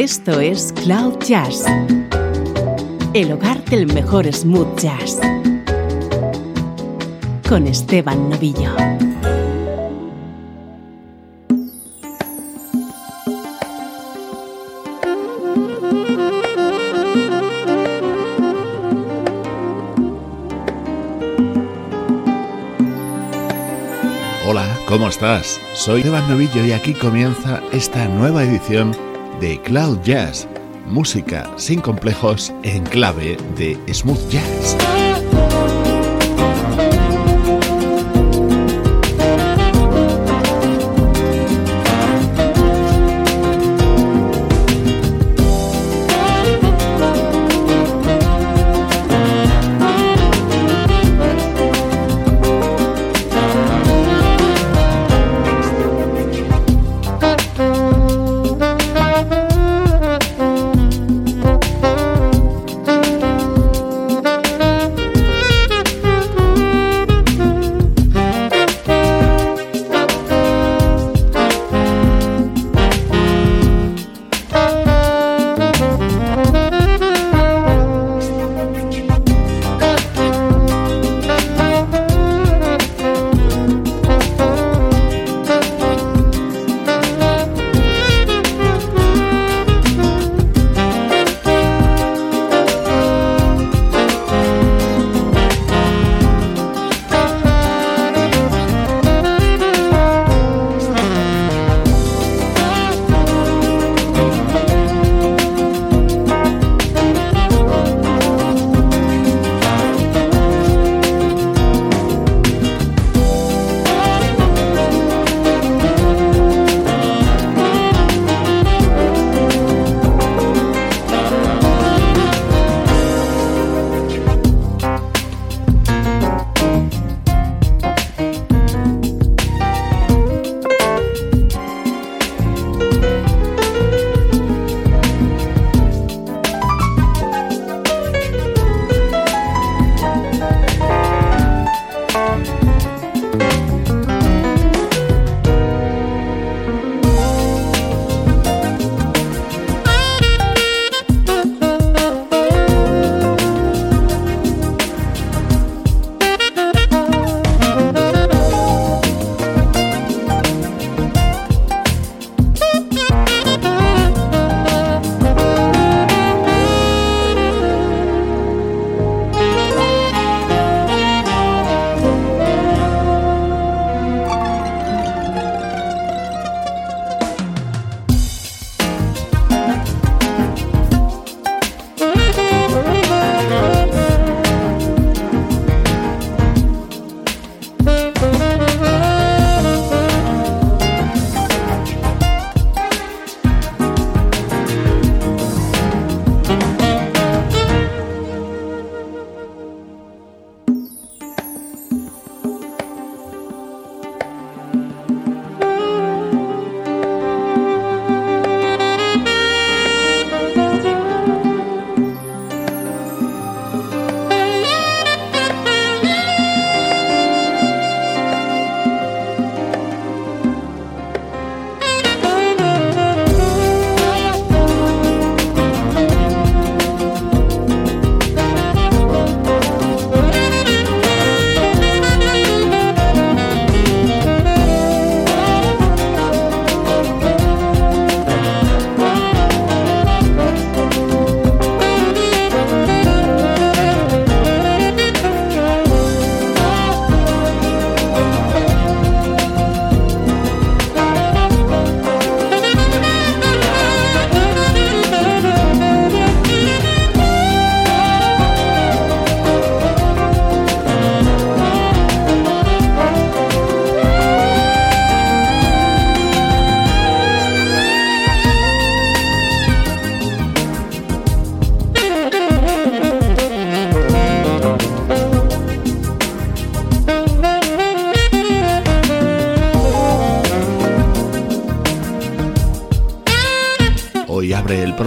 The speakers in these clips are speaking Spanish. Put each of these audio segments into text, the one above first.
Esto es Cloud Jazz, el hogar del mejor smooth jazz, con Esteban Novillo. Hola, ¿cómo estás? Soy Esteban Novillo y aquí comienza esta nueva edición de Cloud Jazz, música sin complejos en clave de smooth jazz.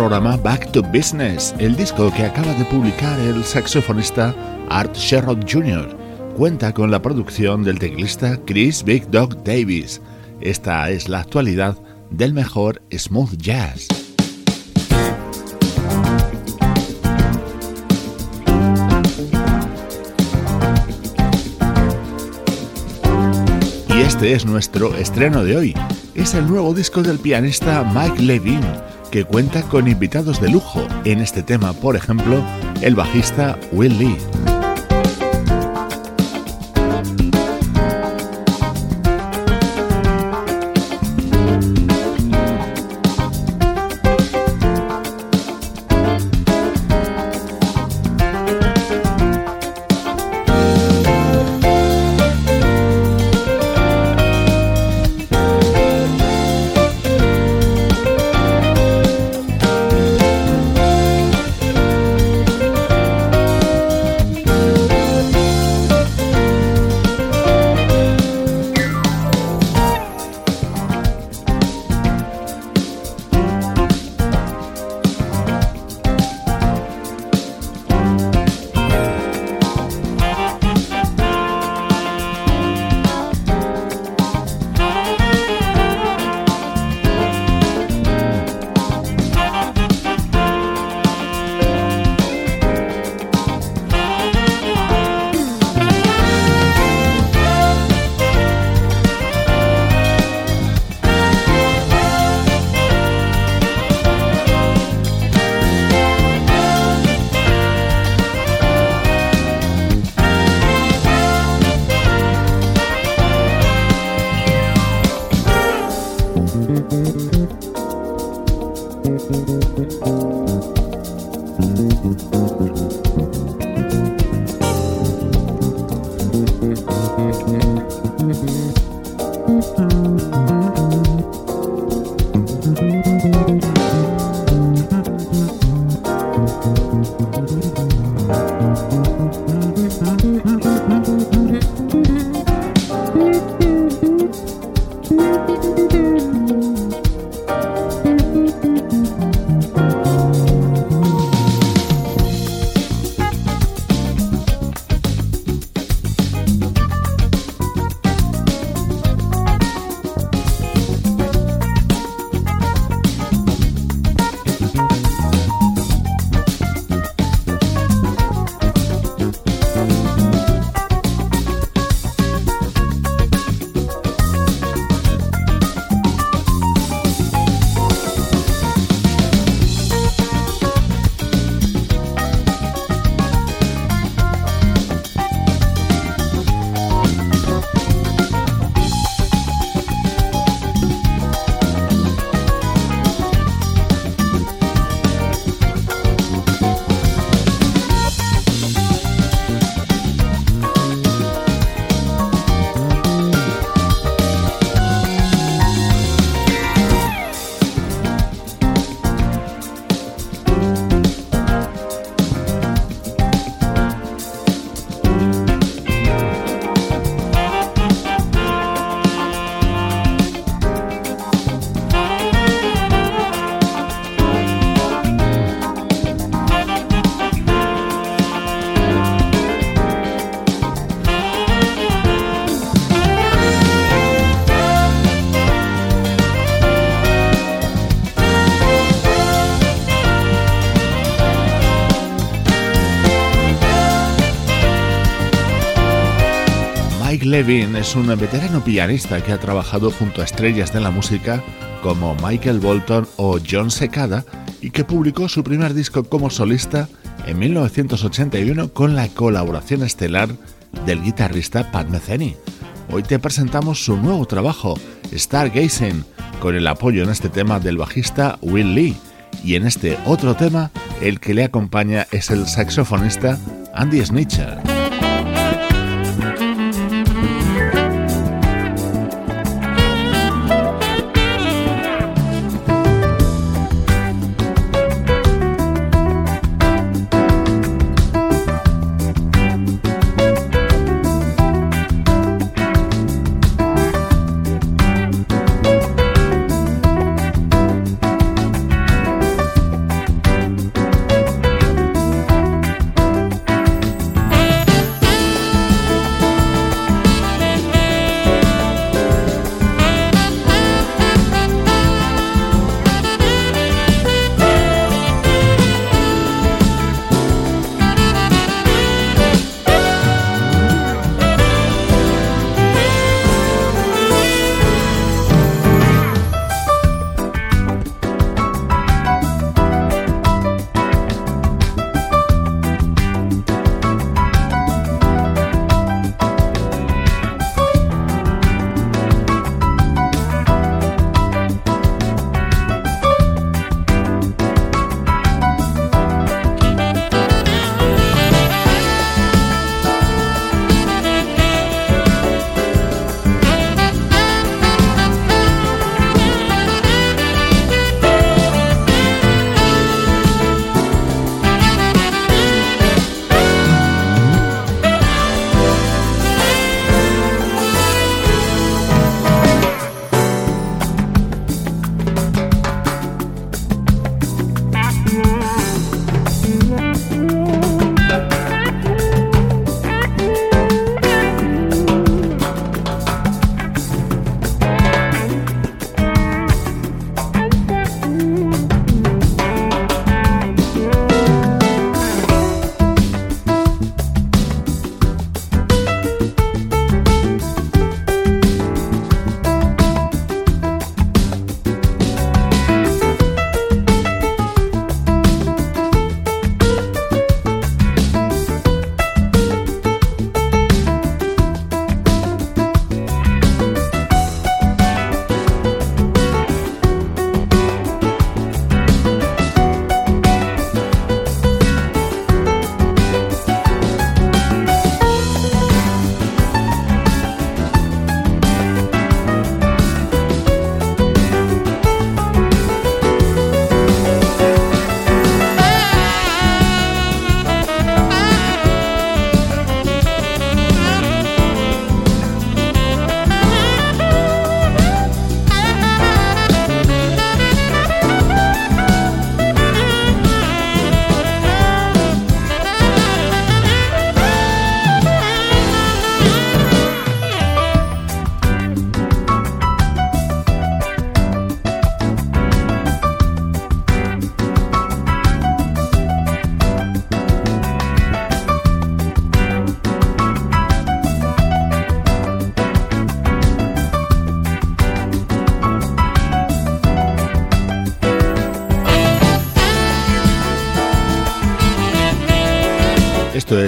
programa Back to Business, el disco que acaba de publicar el saxofonista Art Sherrod Jr. Cuenta con la producción del teclista Chris Big Dog Davis. Esta es la actualidad del mejor smooth jazz. Y este es nuestro estreno de hoy. Es el nuevo disco del pianista Mike Levine que cuenta con invitados de lujo. En este tema, por ejemplo, el bajista Will Lee. Levin es un veterano pianista que ha trabajado junto a estrellas de la música como Michael Bolton o John Secada y que publicó su primer disco como solista en 1981 con la colaboración estelar del guitarrista Pat Metheny. Hoy te presentamos su nuevo trabajo, Stargazing, con el apoyo en este tema del bajista Will Lee. Y en este otro tema, el que le acompaña es el saxofonista Andy Snitcher.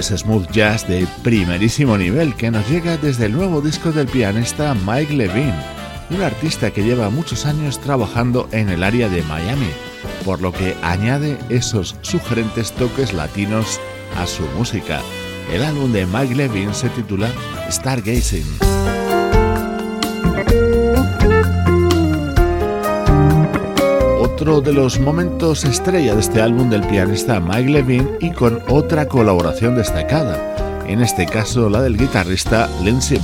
Smooth jazz de primerísimo nivel que nos llega desde el nuevo disco del pianista Mike Levine, un artista que lleva muchos años trabajando en el área de Miami, por lo que añade esos sugerentes toques latinos a su música. El álbum de Mike Levine se titula Stargazing. Otro de los momentos estrella de este álbum del pianista Mike Levine y con otra colaboración destacada, en este caso la del guitarrista Lindsey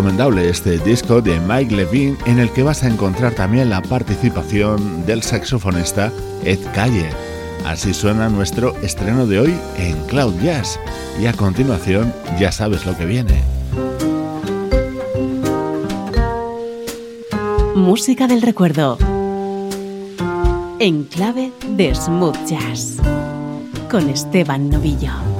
Black. este disco de Mike Levine en el que vas a encontrar también la participación del saxofonista Ed Calle. Así suena nuestro estreno de hoy en Cloud Jazz y a continuación ya sabes lo que viene. Música del recuerdo en clave de smooth jazz con Esteban Novillo.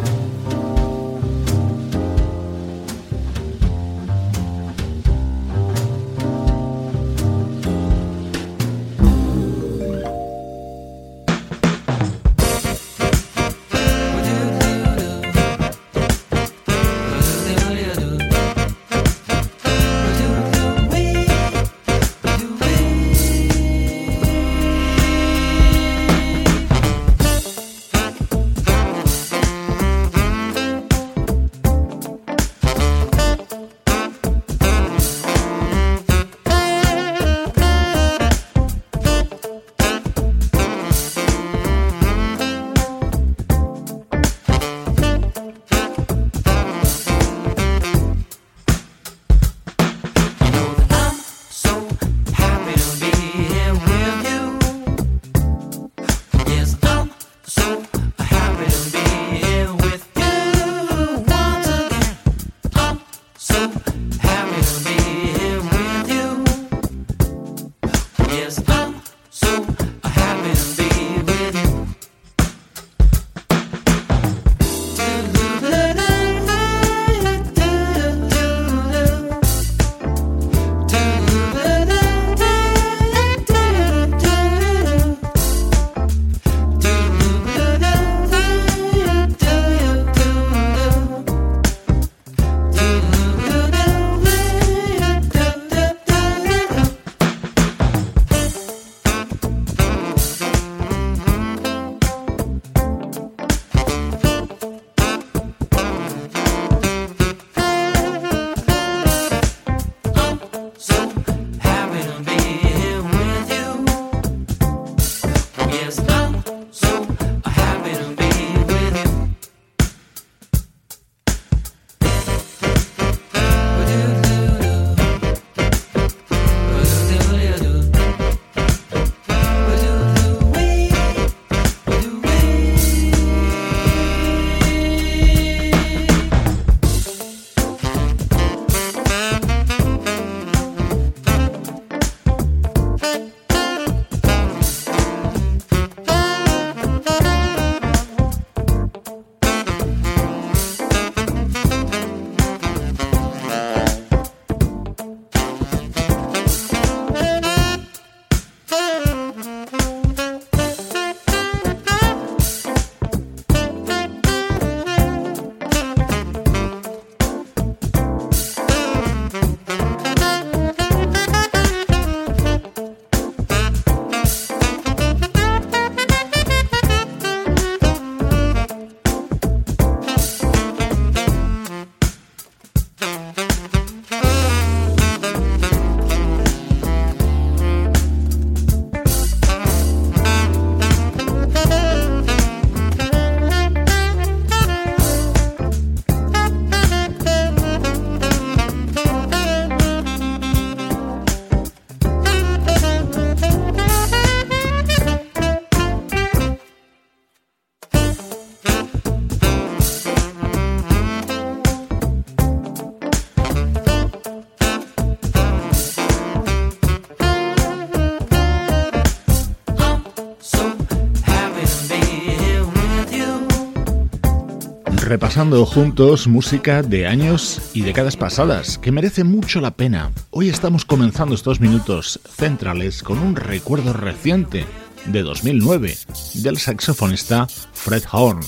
Repasando juntos música de años y décadas pasadas, que merece mucho la pena. Hoy estamos comenzando estos minutos centrales con un recuerdo reciente de 2009 del saxofonista Fred Horn.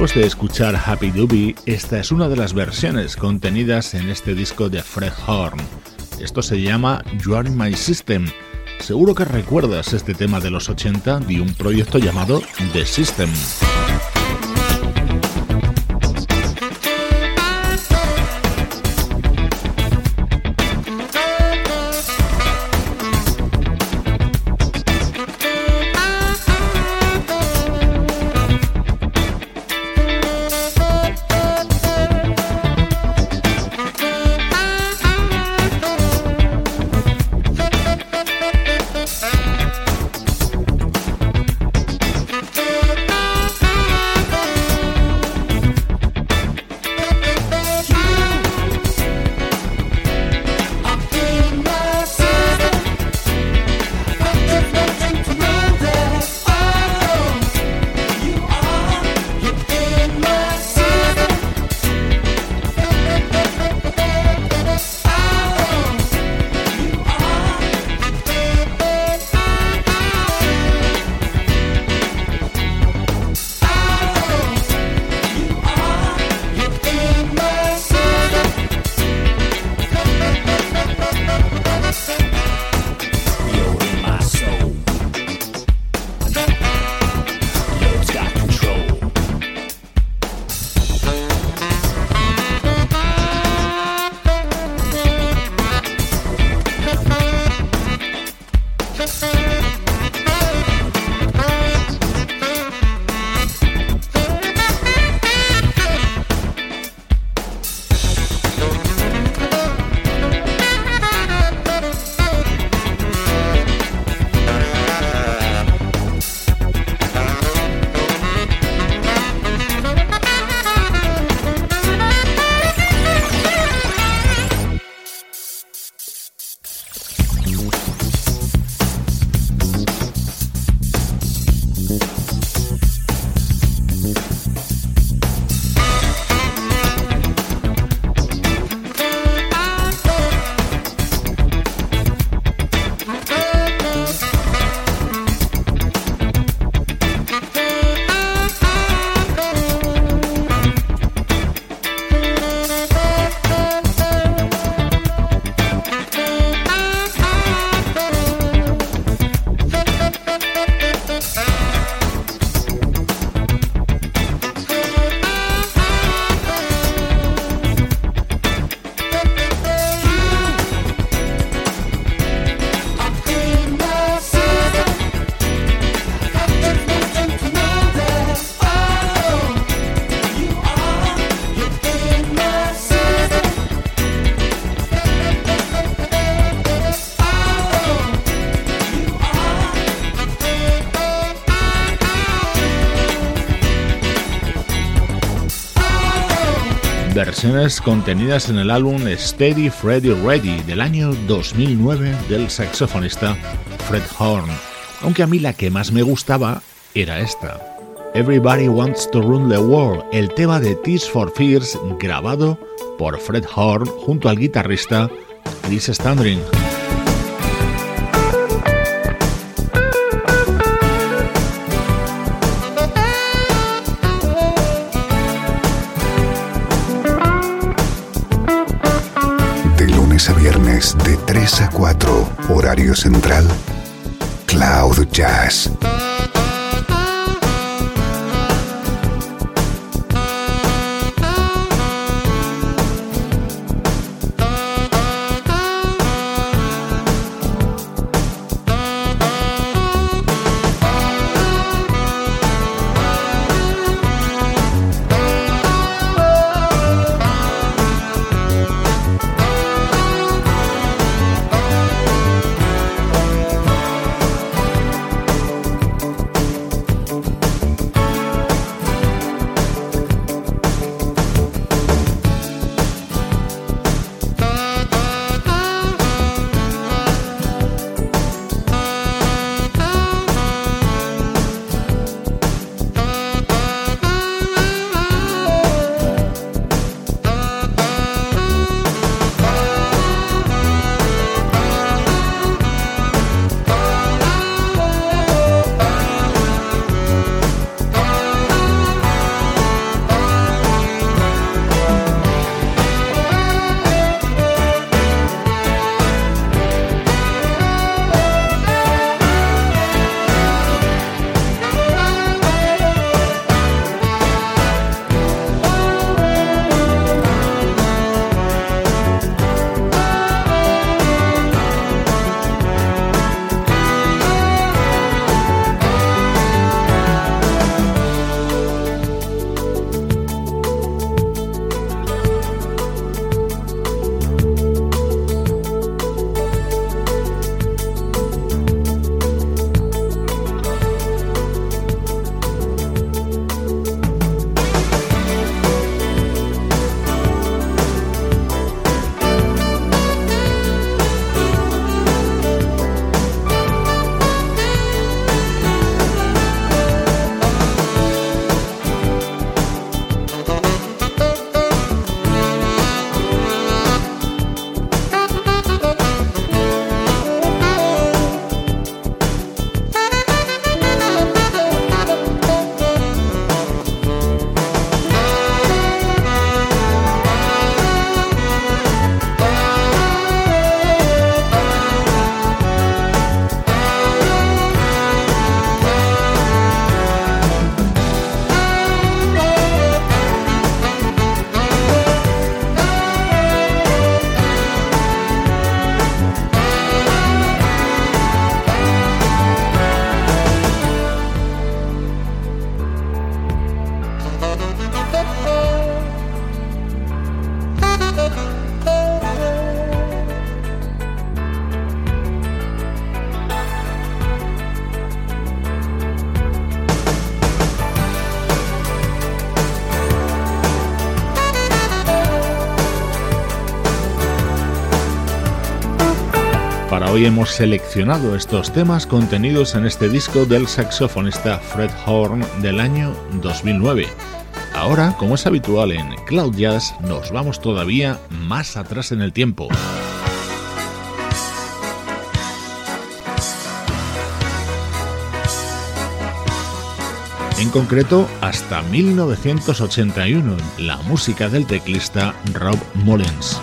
Después de escuchar Happy Doobie, esta es una de las versiones contenidas en este disco de Fred Horn. Esto se llama You Are My System. Seguro que recuerdas este tema de los 80 de un proyecto llamado The System. Contenidas en el álbum Steady Freddy Ready del año 2009 del saxofonista Fred Horn, aunque a mí la que más me gustaba era esta. Everybody Wants to Run the World, el tema de Tears for Fears grabado por Fred Horn junto al guitarrista Chris Standring. 3 a 4, horario central, Cloud Jazz. Hemos seleccionado estos temas contenidos en este disco del saxofonista Fred Horn del año 2009. Ahora, como es habitual en Cloud Jazz, nos vamos todavía más atrás en el tiempo. En concreto, hasta 1981, la música del teclista Rob Mullins.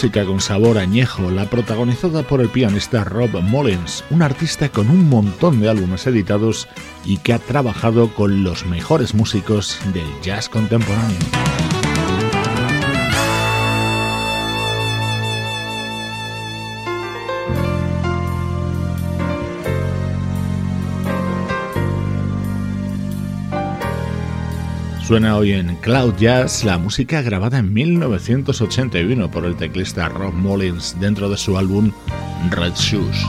Música con sabor añejo, la protagonizada por el pianista Rob Mullins, un artista con un montón de álbumes editados y que ha trabajado con los mejores músicos del jazz contemporáneo. Suena hoy en Cloud Jazz la música grabada en 1981 por el teclista Rob Mullins dentro de su álbum Red Shoes.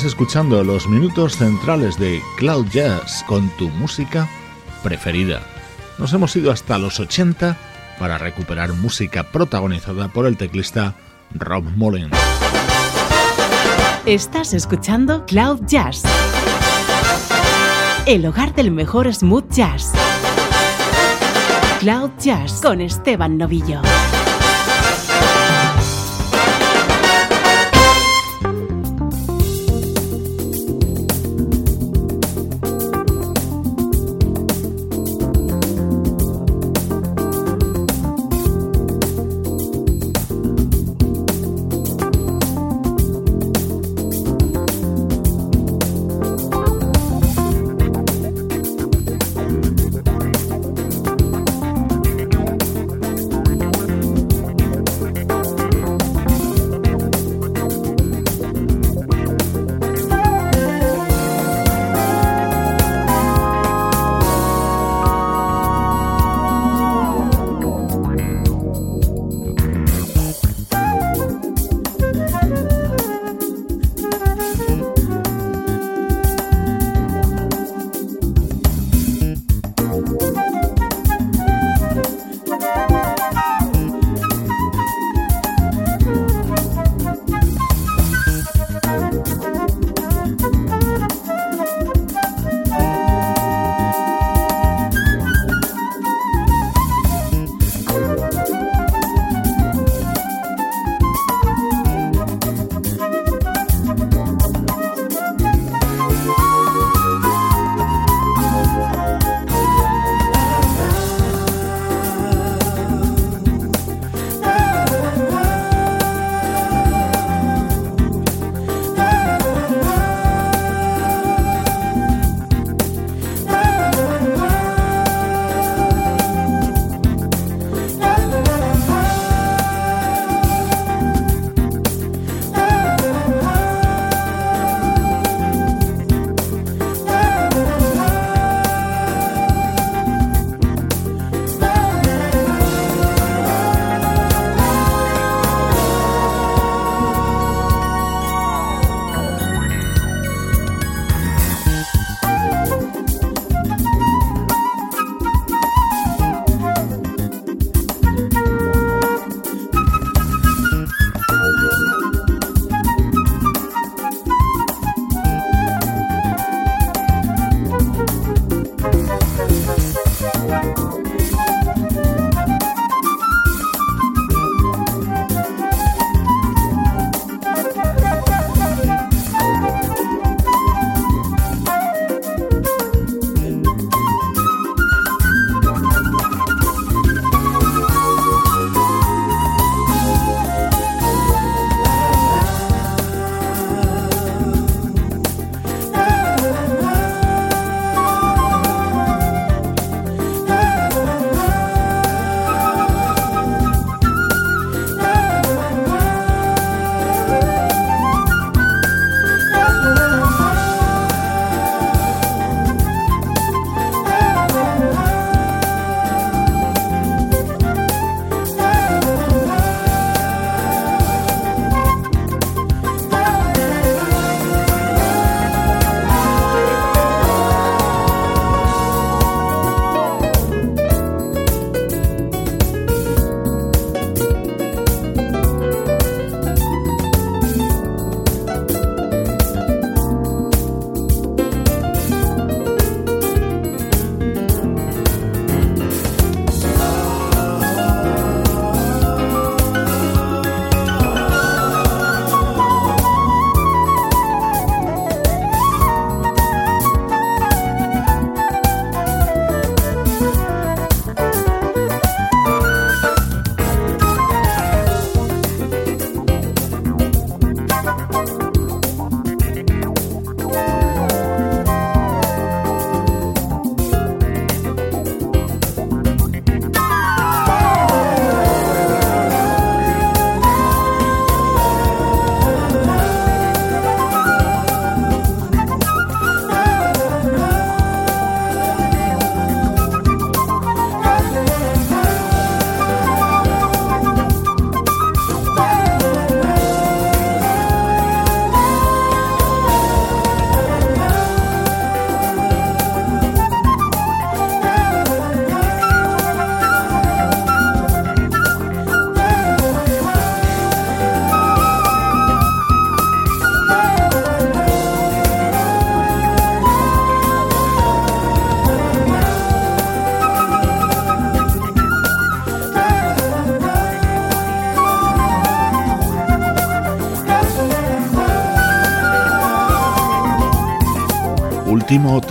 Estás escuchando los minutos centrales de Cloud Jazz con tu música preferida. Nos hemos ido hasta los 80 para recuperar música protagonizada por el teclista Rob Mullins. Estás escuchando Cloud Jazz, el hogar del mejor smooth jazz. Cloud Jazz con Esteban Novillo.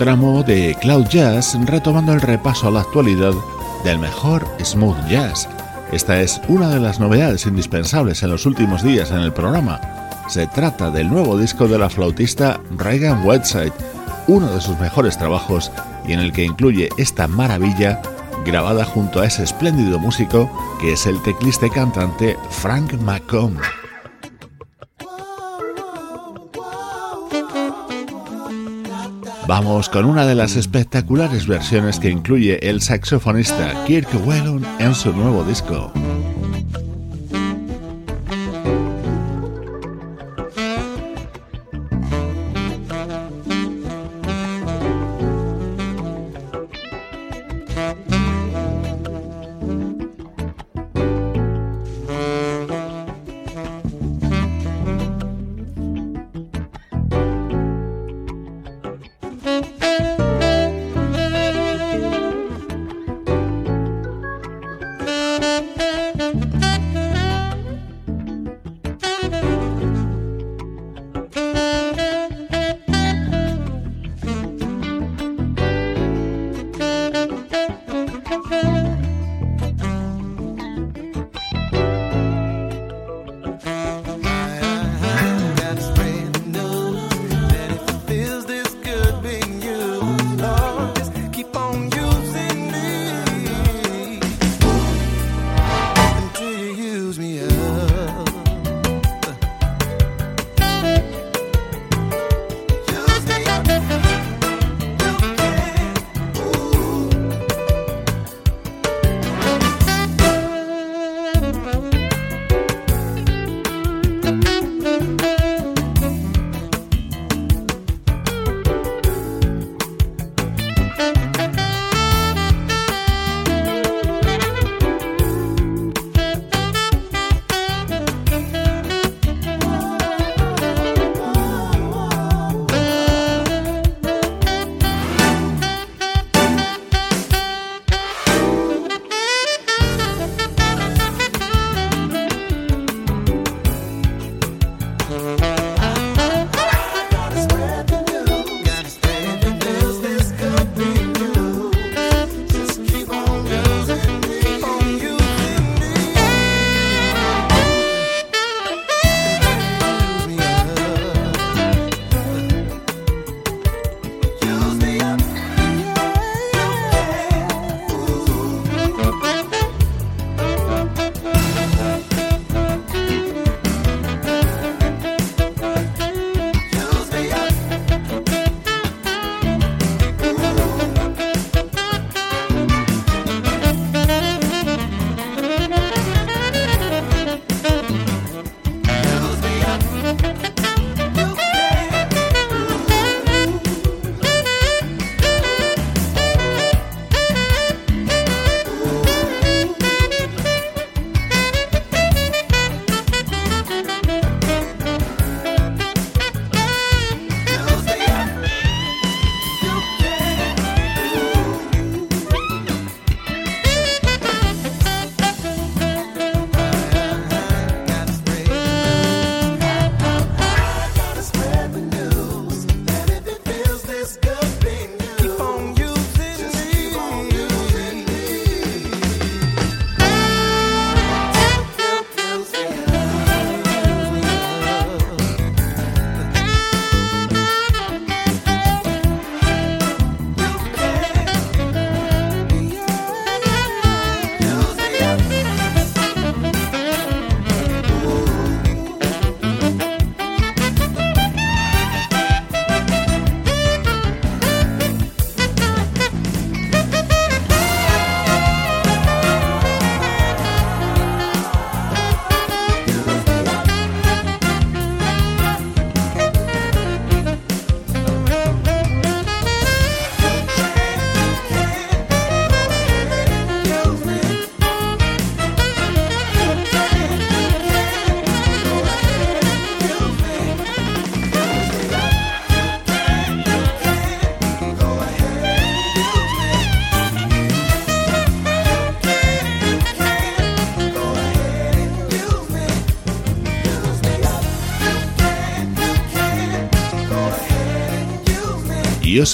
Tramo de Cloud Jazz retomando el repaso a la actualidad del mejor smooth jazz. Esta es una de las novedades indispensables en los últimos días en el programa. Se trata del nuevo disco de la flautista Reagan Whiteside, uno de sus mejores trabajos y en el que incluye esta maravilla grabada junto a ese espléndido músico que es el teclista cantante Frank McComb. Vamos con una de las espectaculares versiones que incluye el saxofonista Kirk Whelan en su nuevo disco.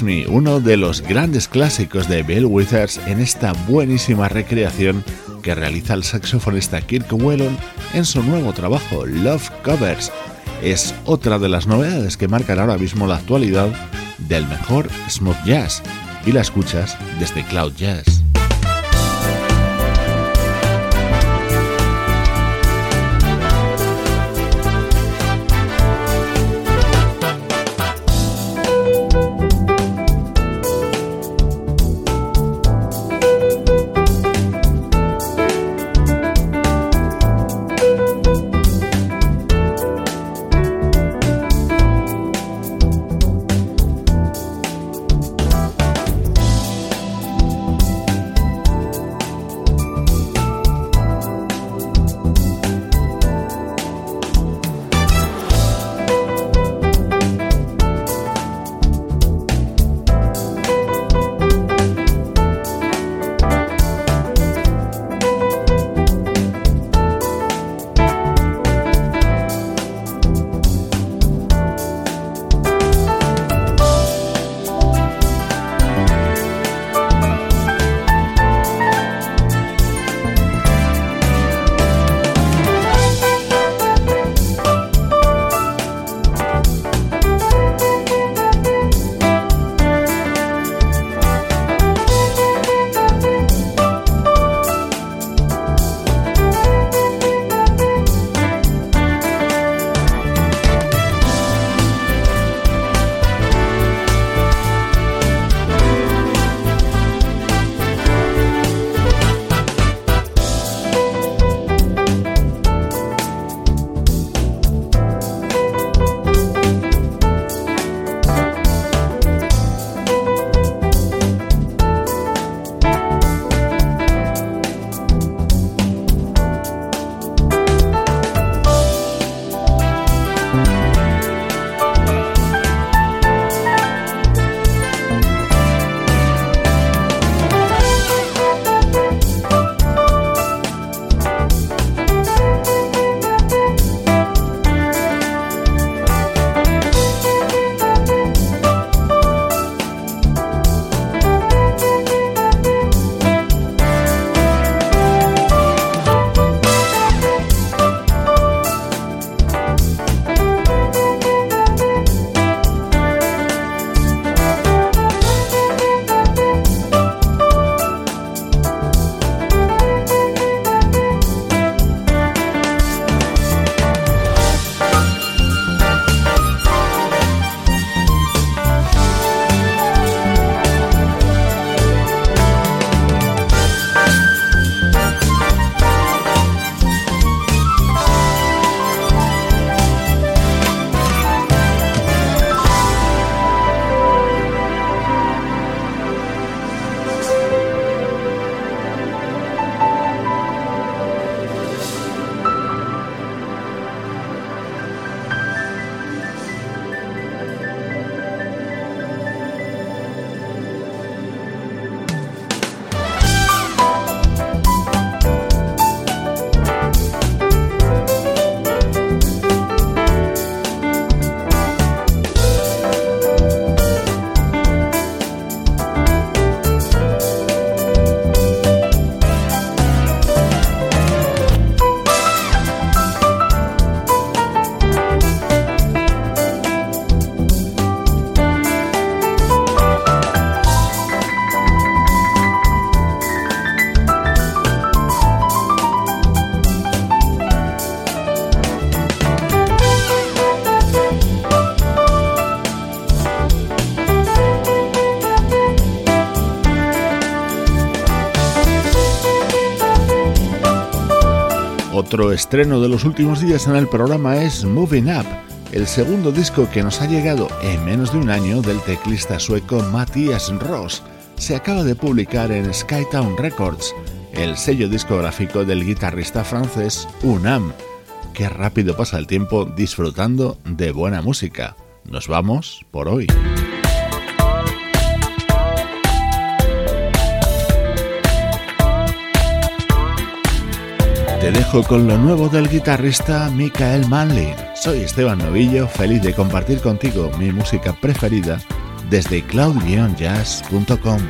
Me, uno de los grandes clásicos de Bill Withers en esta buenísima recreación que realiza el saxofonista Kirk Whelan en su nuevo trabajo Love Covers. Es otra de las novedades que marcan ahora mismo la actualidad del mejor smooth jazz y la escuchas desde Cloud Jazz. Otro estreno de los últimos días en el programa es Moving Up, el segundo disco que nos ha llegado en menos de un año del teclista sueco Matthias Ross. Se acaba de publicar en Skytown Records, el sello discográfico del guitarrista francés Unam. Qué rápido pasa el tiempo disfrutando de buena música. Nos vamos por hoy. Te dejo con lo nuevo del guitarrista Michael Manley. Soy Esteban Novillo, feliz de compartir contigo mi música preferida desde cloud-jazz.com.